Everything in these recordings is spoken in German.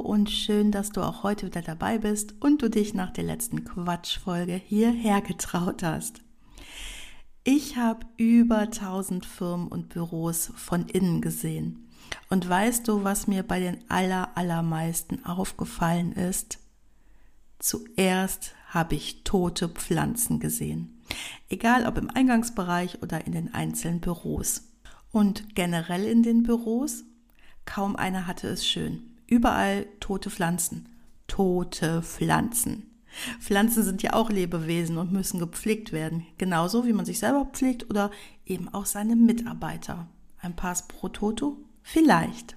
Und schön, dass du auch heute wieder dabei bist und du dich nach der letzten Quatschfolge hierher getraut hast. Ich habe über 1000 Firmen und Büros von innen gesehen. Und weißt du, was mir bei den aller, allermeisten aufgefallen ist? Zuerst habe ich tote Pflanzen gesehen. Egal ob im Eingangsbereich oder in den einzelnen Büros. Und generell in den Büros, kaum einer hatte es schön. Überall tote Pflanzen. Tote Pflanzen. Pflanzen sind ja auch Lebewesen und müssen gepflegt werden. Genauso wie man sich selber pflegt oder eben auch seine Mitarbeiter. Ein Pass pro Toto? Vielleicht.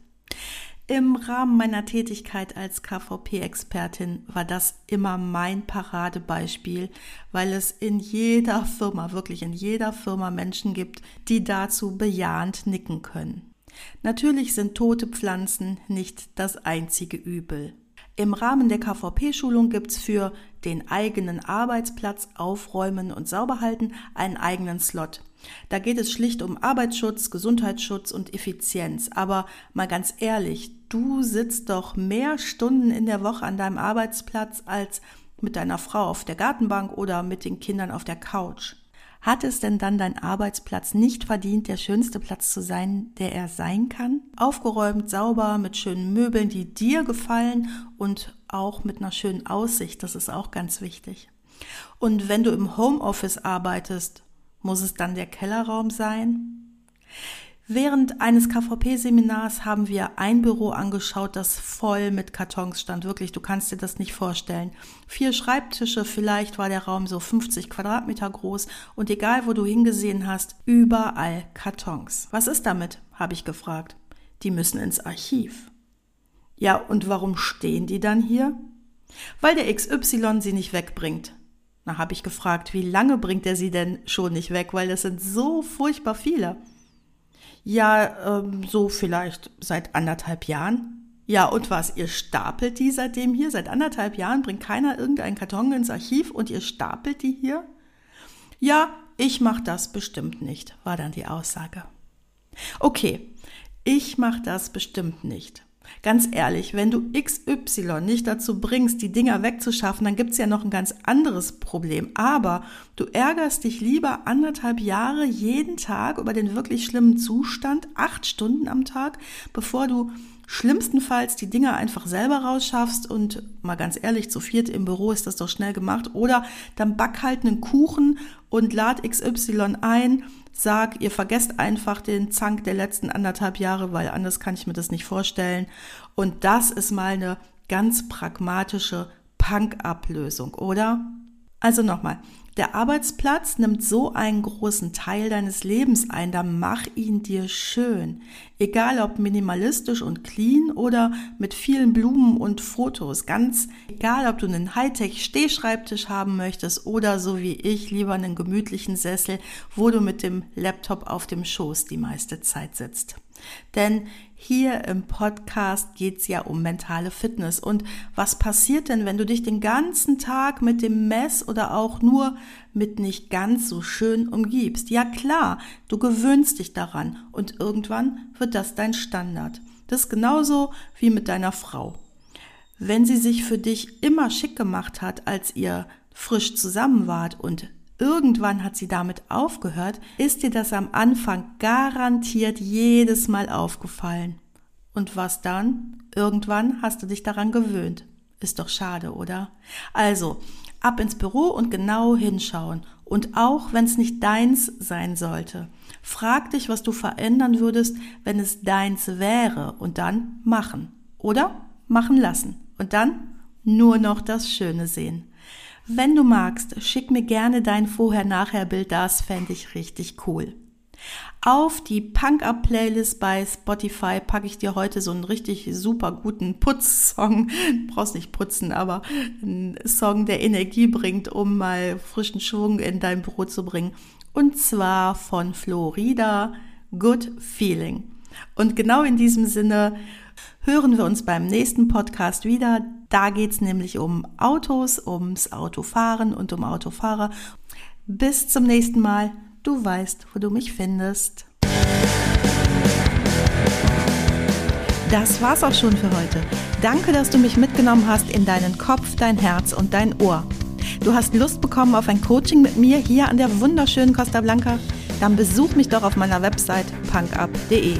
Im Rahmen meiner Tätigkeit als KVP-Expertin war das immer mein Paradebeispiel, weil es in jeder Firma, wirklich in jeder Firma Menschen gibt, die dazu bejahend nicken können. Natürlich sind tote Pflanzen nicht das einzige Übel. Im Rahmen der KVP-Schulung gibt's für den eigenen Arbeitsplatz aufräumen und sauber halten einen eigenen Slot. Da geht es schlicht um Arbeitsschutz, Gesundheitsschutz und Effizienz. Aber mal ganz ehrlich, du sitzt doch mehr Stunden in der Woche an deinem Arbeitsplatz als mit deiner Frau auf der Gartenbank oder mit den Kindern auf der Couch. Hat es denn dann dein Arbeitsplatz nicht verdient, der schönste Platz zu sein, der er sein kann? Aufgeräumt, sauber, mit schönen Möbeln, die dir gefallen und auch mit einer schönen Aussicht, das ist auch ganz wichtig. Und wenn du im Homeoffice arbeitest, muss es dann der Kellerraum sein? Während eines KVP-Seminars haben wir ein Büro angeschaut, das voll mit Kartons stand. Wirklich, du kannst dir das nicht vorstellen. Vier Schreibtische, vielleicht war der Raum so 50 Quadratmeter groß und egal, wo du hingesehen hast, überall Kartons. Was ist damit? habe ich gefragt. Die müssen ins Archiv. Ja, und warum stehen die dann hier? Weil der XY sie nicht wegbringt. Na, habe ich gefragt, wie lange bringt er sie denn schon nicht weg? Weil das sind so furchtbar viele. Ja, ähm, so vielleicht seit anderthalb Jahren. Ja, und was? Ihr stapelt die seitdem hier? Seit anderthalb Jahren bringt keiner irgendeinen Karton ins Archiv und ihr stapelt die hier? Ja, ich mach das bestimmt nicht, war dann die Aussage. Okay, ich mach das bestimmt nicht. Ganz ehrlich, wenn du XY nicht dazu bringst, die Dinger wegzuschaffen, dann gibt's ja noch ein ganz anderes Problem. Aber du ärgerst dich lieber anderthalb Jahre jeden Tag über den wirklich schlimmen Zustand, acht Stunden am Tag, bevor du schlimmstenfalls die Dinger einfach selber rausschaffst und mal ganz ehrlich, zu viert im Büro ist das doch schnell gemacht. Oder dann back halt einen Kuchen und lad XY ein, sag, ihr vergesst einfach den Zank der letzten anderthalb Jahre, weil anders kann ich mir das nicht vorstellen. Und das ist mal eine ganz pragmatische Punk-Up-Lösung, oder? Also nochmal, der Arbeitsplatz nimmt so einen großen Teil deines Lebens ein, dann mach ihn dir schön. Egal ob minimalistisch und clean oder mit vielen Blumen und Fotos. Ganz egal, ob du einen Hightech-Stehschreibtisch haben möchtest oder so wie ich lieber einen gemütlichen Sessel, wo du mit dem Laptop auf dem Schoß die meiste Zeit sitzt. Denn hier im Podcast geht's ja um mentale Fitness. Und was passiert denn, wenn du dich den ganzen Tag mit dem Mess oder auch nur mit nicht ganz so schön umgibst? Ja klar, du gewöhnst dich daran und irgendwann wird das dein Standard. Das ist genauso wie mit deiner Frau. Wenn sie sich für dich immer schick gemacht hat, als ihr frisch zusammen wart und irgendwann hat sie damit aufgehört, ist dir das am Anfang garantiert jedes Mal aufgefallen. Und was dann? Irgendwann hast du dich daran gewöhnt. Ist doch schade, oder? Also, ab ins Büro und genau hinschauen. Und auch wenn es nicht deins sein sollte. Frag dich, was du verändern würdest, wenn es deins wäre. Und dann machen. Oder machen lassen. Und dann nur noch das Schöne sehen. Wenn du magst, schick mir gerne dein Vorher-Nachher-Bild, das fände ich richtig cool. Auf die Punk-Up-Playlist bei Spotify packe ich dir heute so einen richtig super guten Putzsong. Brauchst nicht putzen, aber einen Song, der Energie bringt, um mal frischen Schwung in dein Büro zu bringen. Und zwar von Florida, Good Feeling. Und genau in diesem Sinne hören wir uns beim nächsten Podcast wieder. Da geht es nämlich um Autos, ums Autofahren und um Autofahrer. Bis zum nächsten Mal. Du weißt, wo du mich findest. Das war's auch schon für heute. Danke, dass du mich mitgenommen hast in deinen Kopf, dein Herz und dein Ohr. Du hast Lust bekommen auf ein Coaching mit mir hier an der wunderschönen Costa Blanca? Dann besuch mich doch auf meiner Website punkup.de.